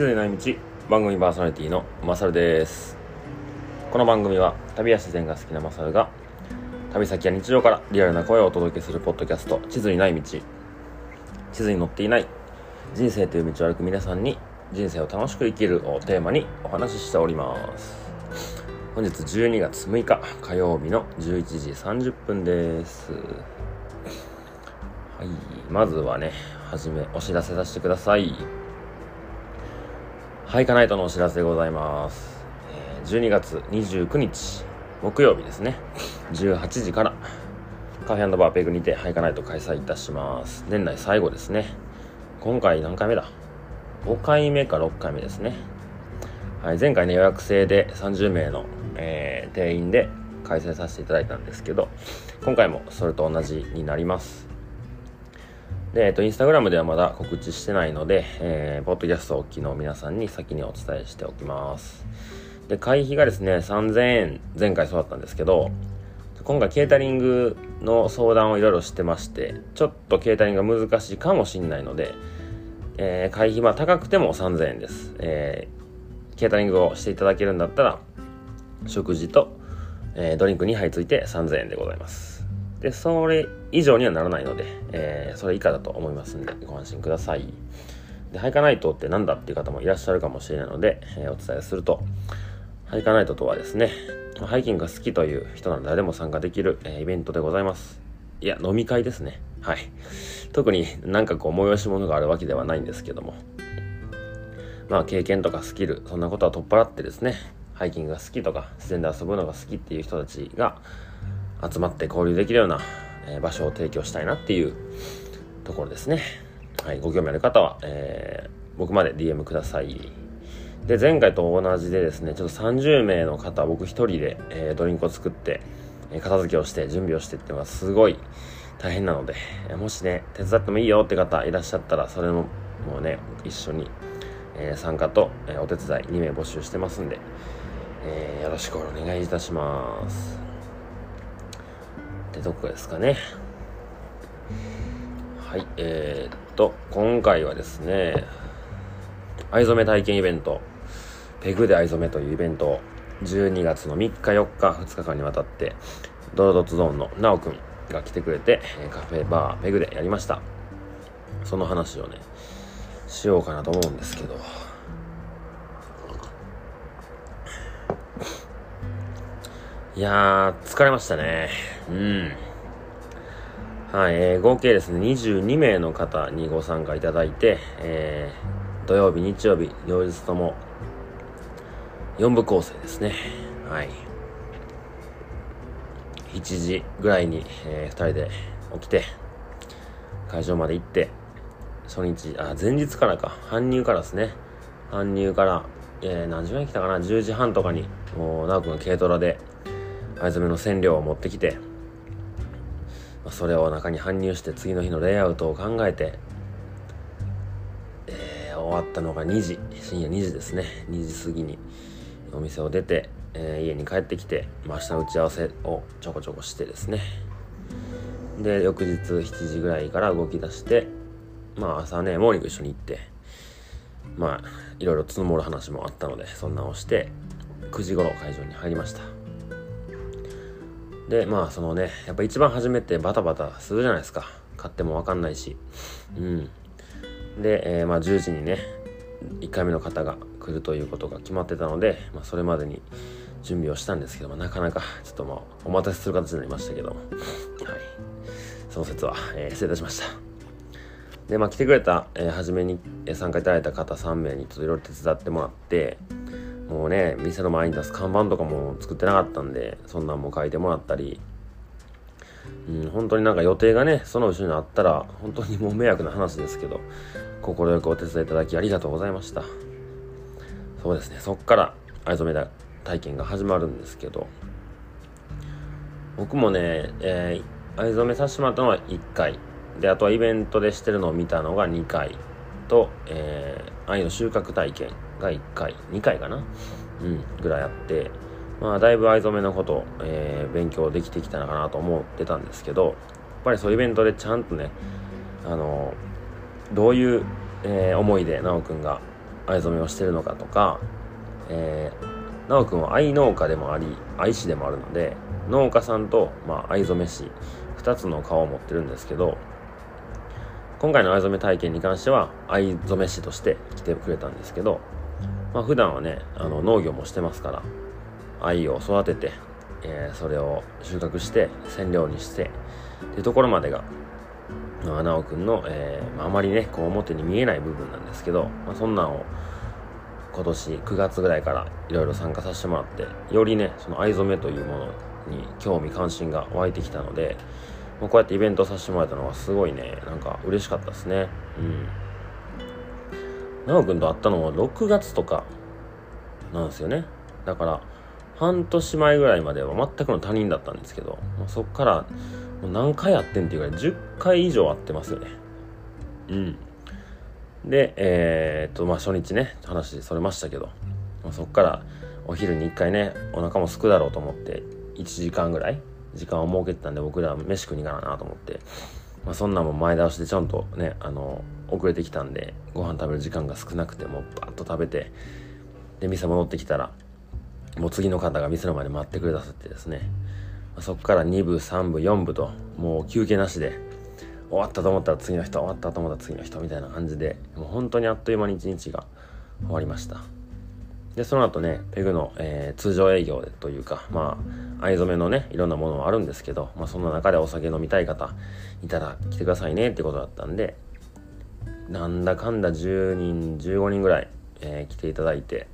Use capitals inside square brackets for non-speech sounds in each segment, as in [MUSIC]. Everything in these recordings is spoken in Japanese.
地図にない道番組パーソナリティのマサルですこの番組は旅や自然が好きなマサルが旅先や日常からリアルな声をお届けするポッドキャスト。地図にない道地図に載っていない人生という道を歩く皆さんに人生を楽しく生きるをテーマにお話ししております。本日12月6日火曜日の11時30分です。はいまずはねはじめお知らせさせてください。ハイカナイトのお知らせでございます。12月29日木曜日ですね。18時からカフェバーペグにてハイカナイト開催いたします。年内最後ですね。今回何回目だ？5回目か6回目ですね。はい、前回ね予約制で30名の、えー、定員で開催させていただいたんですけど今回もそれと同じになります。で、えっと、インスタグラムではまだ告知してないので、えー、ポッドキャストをお聞きの皆さんに先にお伝えしておきます。で会費がですね3000円前回そうだったんですけど今回ケータリングの相談をいろいろしてましてちょっとケータリングが難しいかもしれないので、えー、会費は高くても3000円です、えー、ケータリングをしていただけるんだったら食事と、えー、ドリンク2杯ついて3000円でございます。でそれ以上にはならないので、えー、それ以下だと思いますんでご安心ください。でハイカナイトって何だっていう方もいらっしゃるかもしれないので、えー、お伝えすると。ハイカナイトとはですねハイキングが好きという人なら誰でも参加できる、えー、イベントでございます。いや飲み会ですね。はい。特になんかこう催し物があるわけではないんですけども。まあ経験とかスキルそんなことは取っ払ってですねハイキングが好きとか自然で遊ぶのが好きっていう人たちが集まって交流できるような、えー、場所を提供したいなっていうところですね。はい、ご興味ある方は、えー、僕まで DM ください。で、前回と同じでですね、ちょっと30名の方、僕一人で、えー、ドリンクを作って、え片付けをして、準備をしてっていうのがすごい大変なので、えもしね、手伝ってもいいよって方いらっしゃったら、それももうね、一緒に、え参加と、えお手伝い2名募集してますんで、えよろしくお願いいたします。ってどこですかね。はい、えー、っと、今回はですね、藍染め体験イベント、ペグで藍染めというイベントを12月の3日4日2日間にわたってドロドツゾーンのなおくんが来てくれてカフェバーペグでやりました。その話をねしようかなと思うんですけど。いやー疲れましたね。うん。はい、えー、合計ですね22名の方にご参加いただいて、えー、土曜日日曜日両日とも4部構成ですね。はい。7時ぐらいに、えー、2人で起きて会場まで行って初日あ前日からか。搬入からですね。搬入から、えー、何時ぐらいに来たかな？10時半とかにもう直君が軽トラで藍染めの染料を持ってきてそれを中に搬入して次の日のレイアウトを考えて、えー、終わったのが2時深夜2時ですね。2時過ぎにお店を出て、えー、家に帰ってきて、まあ、明日の打ち合わせをちょこちょこしてですね。で翌日7時ぐらいから動き出してまあ朝ねモーニング一緒に行ってまあいろいろ積もる話もあったのでそんなをして9時頃会場に入りました。でまあそのねやっぱ一番初めてバタバタするじゃないですか。買っても分かんないし。うん。で、えー、まあ10時にね1回目の方が来るということが決まってたので、まあ、それまでに準備をしたんですけどもなかなかちょっとまあお待たせする形になりましたけど。もはい。その説は、えー、失礼いたしました。でまあ来てくれた、えー、初めに参加いただいた方3名にちょっといろいろ手伝ってもらってもうね店の前に出す看板とかも作ってなかったんでそんなんも書いてもらったり。うん、本当になんか予定がねその後ろにあったら本当にもう迷惑な話ですけど快くお手伝いいただきありがとうございました。そうですねそっから藍染め体験が始まるんですけど。僕もね、えー、藍染めさせてもらったのは1回。であとはイベントでしてるのを見たのが2回と、えー、藍の収穫体験。が1回2回かな？うんぐらいあってまあだいぶ藍染めのこと、えー、勉強できてきたのかなと思ってたんですけどやっぱりそういうイベントでちゃんとねあのどういう、えー、思いで奈くんが藍染めをしてるのかとか、えー、直くんは藍農家でもあり藍師でもあるので農家さんと、まあ、藍染め師2つの顔を持ってるんですけど今回の藍染め体験に関しては藍染め師として来てくれたんですけど、まあ、普段はねあの農業もしてますから藍を育てて、えー、それを収穫して染料にしてっていうところまでが直くんの、えーまあ、あまりねこう表に見えない部分なんですけど、まあ、そんなんを今年9月ぐらいからいろいろ参加させてもらってよりねその藍染めというものに興味関心が湧いてきたのでもうこうやってイベントさせてもらえたのがすごいねなんか嬉しかったですね。うん。直くんと会ったのは6月とかなんですよね。だから半年前ぐらいまでは全くの他人だったんですけどそっからもう何回やってんっていうぐらい10回以上会ってますよね。うん。でえー、っとまあ初日ね話それましたけど、そっからお昼に1回ねお腹もすくだろうと思って1時間ぐらい時間を設けてたんで僕ら飯食いに行かななと思って、まあ、そんなも前倒しでちゃんとねあの遅れてきたんでご飯食べる時間が少なくてもバッと食べてで店戻ってきたらもう次の方が店の前で待ってくれたさってですね。そこから2部3部4部ともう休憩なしで終わったと思ったら次の人終わったと思ったら次の人みたいな感じでもう本当にあっという間に一日が終わりました。でその後ねペグの、えー、通常営業というかまあ藍染めのねいろんなものもあるんですけど、まあ、そんな中でお酒飲みたい方いたら来てくださいねってことだったんでなんだかんだ10人15人ぐらい、えー、来ていただいて。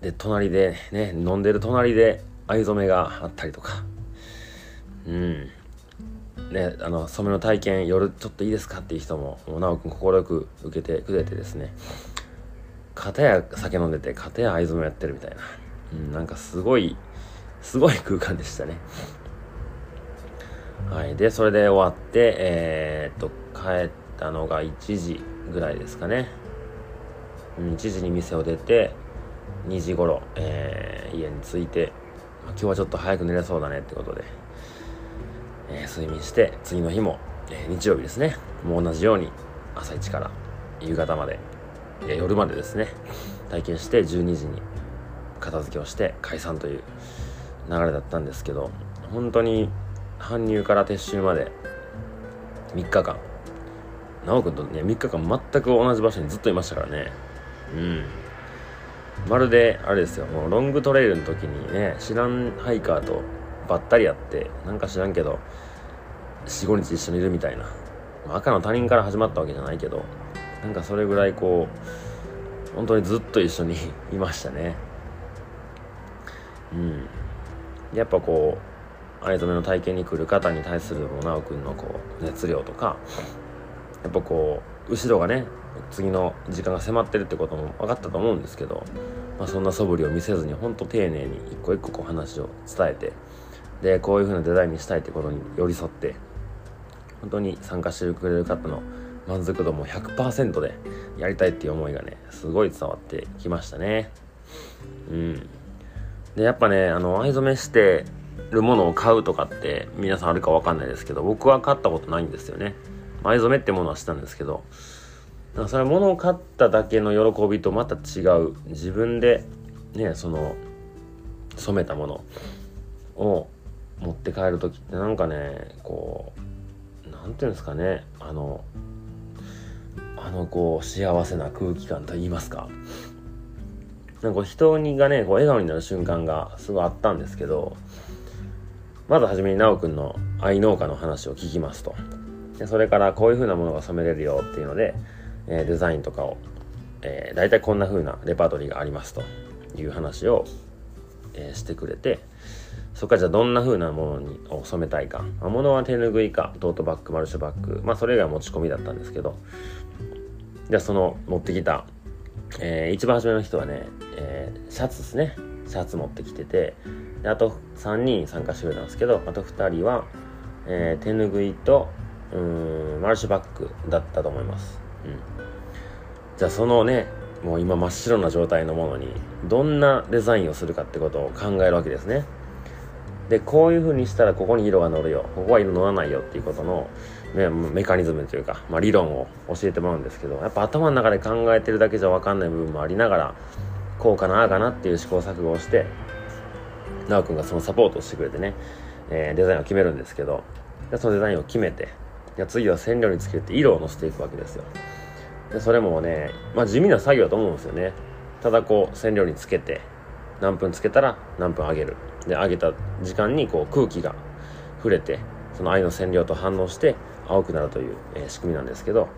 で隣でね飲んでる隣で藍染めがあったりとか。うん。ねあの染めの体験夜ちょっといいですかっていう人ももう直くん快く受けてくれてですね。片や酒飲んでて片や藍染めやってるみたいな、うん、なんかすごいすごい空間でしたね。はい。でそれで終わってえー、っと帰ったのが1時ぐらいですかね、うん、1時に店を出て2時頃、えー、家に着いて今日はちょっと早く寝れそうだねってことで、えー、睡眠して次の日も、えー、日曜日ですね。もう同じように朝一から夕方まで、え、夜までですね。体験して12時に片付けをして解散という流れだったんですけど本当に搬入から撤収まで3日間直くんとね3日間全く同じ場所にずっといましたからね。うん。まるであれですよもうロングトレイルの時にね知らんハイカーとばったりやってなんか知らんけど45日一緒にいるみたいな、赤の他人から始まったわけじゃないけどなんかそれぐらいこう本当にずっと一緒に [LAUGHS] いましたね。うん。やっぱこう藍染めの体験に来る方に対する直くんのこう熱量とかやっぱこう後ろがね次の時間が迫ってるってことも分かったと思うんですけど、まあ、そんな素振りを見せずにほんと丁寧に一個一個こう話を伝えてでこういう風なデザインにしたいってことに寄り添って本当に参加してくれる方の満足度も100%でやりたいっていう思いがねすごい伝わってきましたね。うん。でやっぱねあの藍染めしてるものを買うとかって皆さんあるか分かんないですけど僕は買ったことないんですよね。藍染めってものはしたんですけどそれは物を買っただけの喜びとまた違う自分でねその染めたものを持って帰る時ってなんかねこう何ていうんですかねあのあのこう幸せな空気感と言いますかなんか人にがねこう笑顔になる瞬間がすごいあったんですけどまず初めに奈くんの愛農家の話を聞きますと。でそれからこういう風なものが染めれるよっていうのでえデザインとかを、えー、大体こんな風なレパートリーがありますという話を、えー、してくれてそこからじゃあどんな風なものにを染めたいか、まあ、物は手ぬぐいかトートバッグマルシュバッグまあそれ以外は持ち込みだったんですけどじゃあその持ってきた、えー、一番初めの人はね、えー、シャツですね。シャツ持ってきててであと3人参加してくれたんですけどあと2人は、えー、手ぬぐいとうんマルシュバッグだったと思います。うん。じゃあそのねもう今真っ白な状態のものにどんなデザインをするかってことを考えるわけですね。でこういう風にしたらここに色が乗るよ。ここは色乗らないよっていうことのね、メカニズムというか、まあ、理論を教えてもらうんですけどやっぱ頭の中で考えてるだけじゃ分かんない部分もありながらこうかなああかなっていう試行錯誤をして奈くんがそのサポートをしてくれてね、えー、デザインを決めるんですけどそのデザインを決めてじゃ次は染料につけて色をのせていくわけですよ。でそれもね、まあ、地味な作業だと思うんですよね。ただこう染料につけて何分つけたら何分揚げる。で揚げた時間にこう空気が触れてその藍の染料と反応して青くなるという、え、仕組みなんですけど、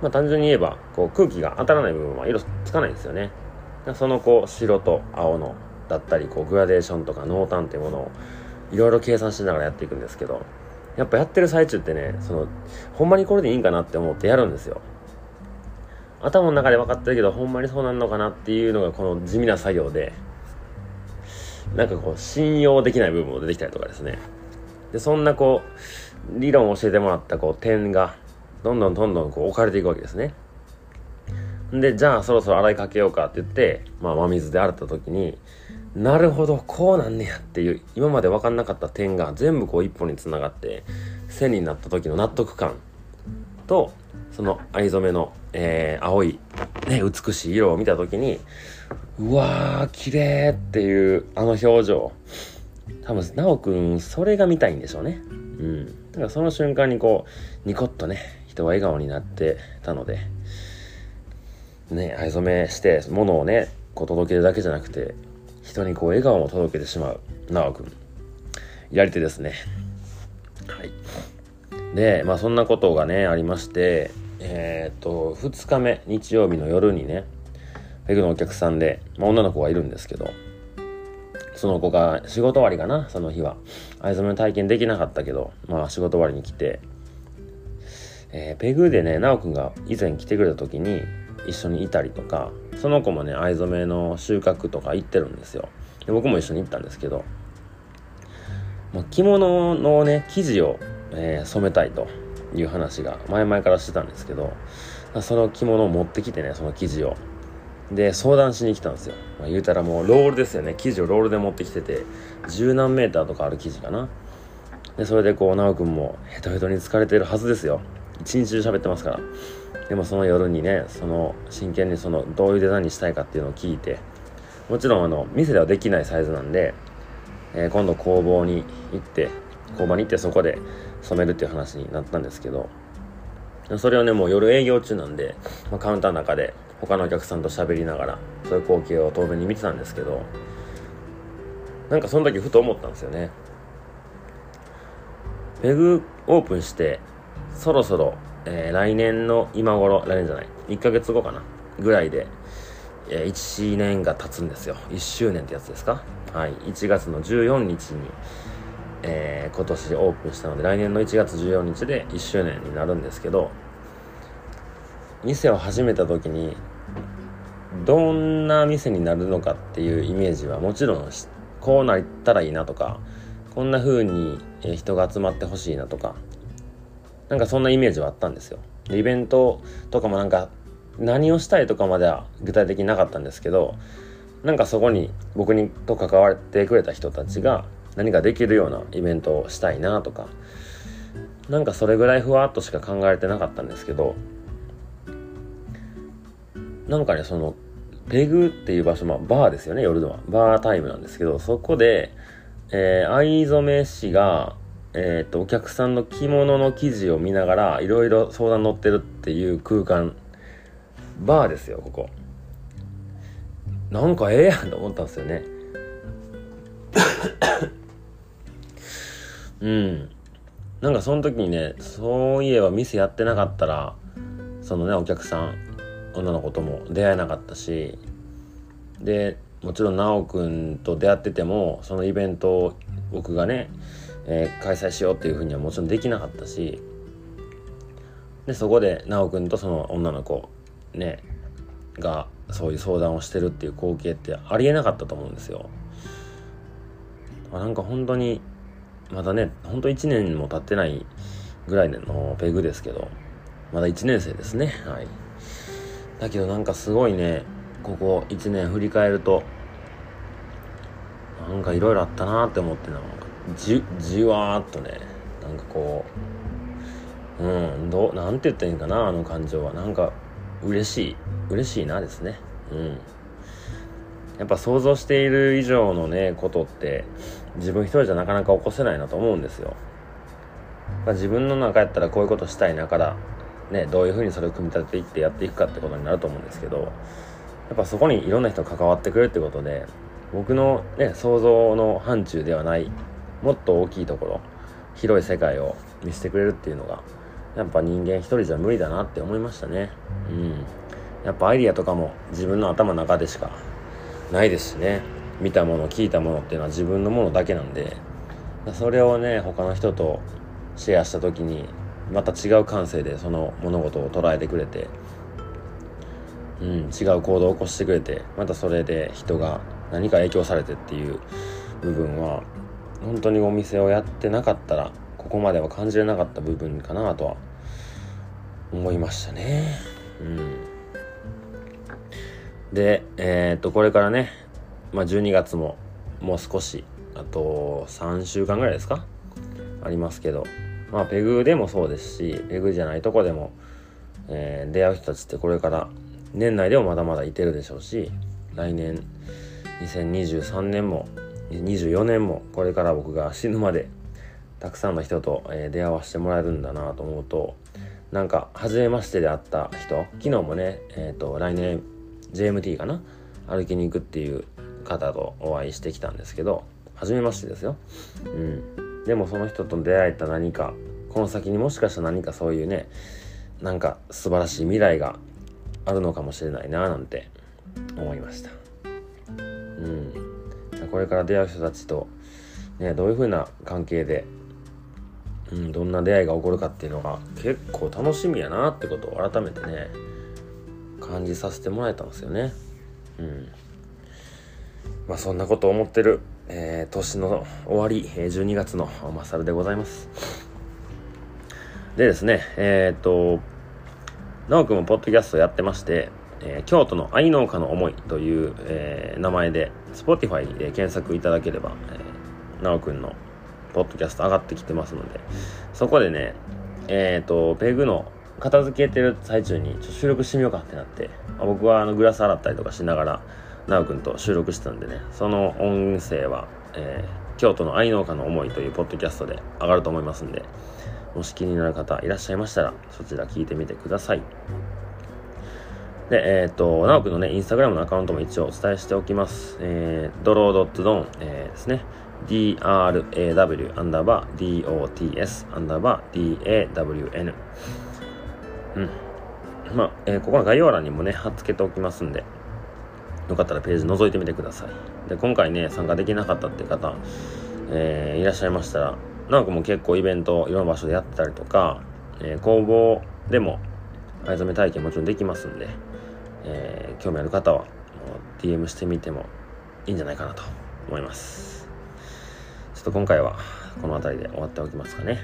まあ、単純に言えばこう空気が当たらない部分は色つかないんですよね。そのこう白と青のだったりこうグラデーションとか濃淡っていうものをいろいろ計算しながらやっていくんですけどやっぱやってる最中ってねそのほんまにこれでいいんかなって思ってやるんですよ。頭の中で分かってるけどほんまにそうなんのかなっていうのがこの地味な作業でなんかこう信用できない部分も出てきたりとかですね。でそんなこう理論を教えてもらったこう点がどんどんどんどんこう置かれていくわけですね。でじゃあそろそろ洗いかけようかって言って、まあ、真水で洗った時になるほどこうなんねやっていう今まで分かんなかった点が全部こう一本につながって線になった時の納得感とその藍染めの、えー、青い、ね、美しい色を見た時にうわー綺麗っていうあの表情。多分奈くんそれが見たいんでしょうね。うん。だからその瞬間にこうニコッとね人は笑顔になってたのでね藍染めして物をねこう届けるだけじゃなくて人にこう笑顔も届けてしまう。奈くん。やり手ですね。はい。でまあそんなことがねありましてえー、っと2日目日曜日の夜にねペグのお客さんで、まあ、女の子がいるんですけどその子が仕事終わりかなその日は。藍染めの体験できなかったけどまあ仕事終わりに来て、えー、ペグでね奈くんが以前来てくれた時に一緒にいたりとかその子もね藍染めの収穫とか行ってるんですよ。で僕も一緒に行ったんですけど、まあ、着物のね生地を、えー、染めたいという話が前々からしてたんですけどその着物を持ってきてねその生地を。で相談しに来たんですよ、まあ、言うたらもうロールですよね。生地をロールで持ってきてて十何メーターとかある生地かな。でそれでこう奈くんもヘトヘトに疲れてるはずですよ。一日中喋ってますから。でもその夜にねその真剣にそのどういうデザインにしたいかっていうのを聞いてもちろんあの店ではできないサイズなんで、えー、今度工房に行って工場に行ってそこで染めるっていう話になったんですけどそれをねもう夜営業中なんで、まあ、カウンターの中で他のお客さんと喋りながらそういう光景を当面に見てたんですけどなんかその時ふと思ったんですよね。ペグオープンしてそろそろ、えー、来年の今頃来年じゃない1ヶ月後かなぐらいで、えー、1年が経つんですよ。1周年ってやつですか？はい。1月の14日にえー、今年オープンしたので来年の1月14日で1周年になるんですけど店を始めた時にどんな店になるのかっていうイメージはもちろんこうなったらいいなとかこんな風に人が集まってほしいなとかなんかそんなイメージはあったんですよ。イベントとかもなんか何をしたいとかまでは具体的になかったんですけどなんかそこに僕にと関わってくれた人たちが何かできるようなイベントをしたいなとかなんかそれぐらいふわっとしか考えてなかったんですけどなんかねそのペグっていう場所、まあ、バーですよね夜のは。バータイムなんですけどそこで、えー、藍染め師が、えーと、とお客さんの着物の生地を見ながらいろいろ相談乗ってるっていう空間バーですよここ。なんかええやんと思ったんですよね。[COUGHS] うん。なんかその時にねそういえば店やってなかったらそのねお客さん女の子とも出会えなかったしでもちろん奈くんと出会っててもそのイベントを僕がね、えー、開催しようっていうふうにはもちろんできなかったしでそこで奈くんとその女の子ねがそういう相談をしてるっていう光景ってありえなかったと思うんですよ。なんか本当にまだねほんと1年も経ってないぐらいのペグですけどまだ1年生ですね。はい。だけどなんかすごいねここ1年振り返るとなんかいろいろあったなって思ってなん。かじじわーっとねなんかこううんどうなんて言ったらいいんかなあの感情は。なんか嬉しい嬉しいなですね。うん。やっぱ想像している以上のねことって自分一人じゃなかなか起こせないなと思うんですよ。ま自分の中やったらこういうことしたいなからねどういうふうにそれを組み立てていってやっていくかってことになると思うんですけどやっぱそこにいろんな人が関わってくるってことで僕のね想像の範疇ではないもっと大きいところ広い世界を見せてくれるっていうのがやっぱ人間一人じゃ無理だなって思いましたね。うん。やっぱアイディアとかも自分の頭の中でしかないですしね。見たもの聞いたものっていうのは自分のものだけなんでそれをね他の人とシェアした時にまた違う感性でその物事を捉えてくれて、うん、違う行動を起こしてくれてまたそれで人が何か影響されてっていう部分は本当にお店をやってなかったらここまでは感じれなかった部分かなとは思いましたね。うん、で、えー、っとこれからね、まあ、12月ももう少しあと3週間ぐらいですか？ありますけどまあペグでもそうですしペグじゃないとこでも、えー、出会う人たちってこれから年内でもまだまだいてるでしょうし来年2023年も24年もこれから僕が死ぬまでたくさんの人と、え、出会わせてもらえるんだなと思うとなんか初めましてで会った人昨日もね、えーと、来年 JMT かな？歩きに行くっていう方とお会いしてきたんですけど初めましてですよ。うん。でもその人と出会えた何かこの先にもしかしたら何かそういうねなんか素晴らしい未来があるのかもしれないななんて思いました。うん。これから出会う人たちとねどういう風な関係でうん、どんな出会いが起こるかっていうのが結構楽しみやなってことを改めてね感じさせてもらえたんですよねうんまあそんなことを思ってるえー、年の終わり、12月のマサルでございます。でですね、えー、っと、直くんもポッドキャストやってまして、えー、京都の愛農家の思いという、えー、名前で、Spotify で検索いただければ、えー、直くんのポッドキャスト上がってきてますので、そこでね、えっ、と、ペグの片付けてる最中にちょっと収録してみようかってなって、僕はあのグラス洗ったりとかしながら、なおくんと収録してたんでね、その音声は、えー、京都の愛農家の思いというポッドキャストで上がると思いますんで、もし気になる方いらっしゃいましたら、そちら聞いてみてください。で、えっ、ー、と、なおくんのね、インスタグラムのアカウントも一応お伝えしておきます。えー、ドロードットドン、えー、ですね。draw アンダーバー dots アンダーバー dawn うん。まあ、えー、ここの概要欄にもね、貼っつけておきますんで、よかったらページ覗いてみてください。で、今回ね、参加できなかったっていう方、えー、いらっしゃいましたら、なおくんも結構イベントいろんな場所でやってたりとか、えー、工房でも藍染め体験もちろんできますんで、えー、興味ある方は DM してみてもいいんじゃないかなと思います。ちょっと今回はこの辺りで終わっておきますかね。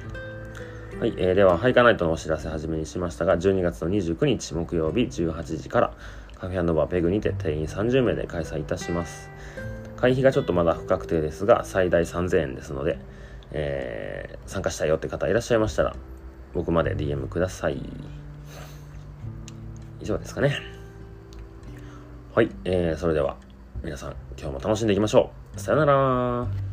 はい、えー、では、ハイカナイトのお知らせ始めにしましたが、12月の29日木曜日18時から、カフェバーペグにて定員30名で開催いたします。会費がちょっとまだ不確定ですが、最大3000円ですので、えー、参加したいよって方いらっしゃいましたら、僕まで DM ください。以上ですかね。はい、えー、それでは皆さん今日も楽しんでいきましょう。さよなら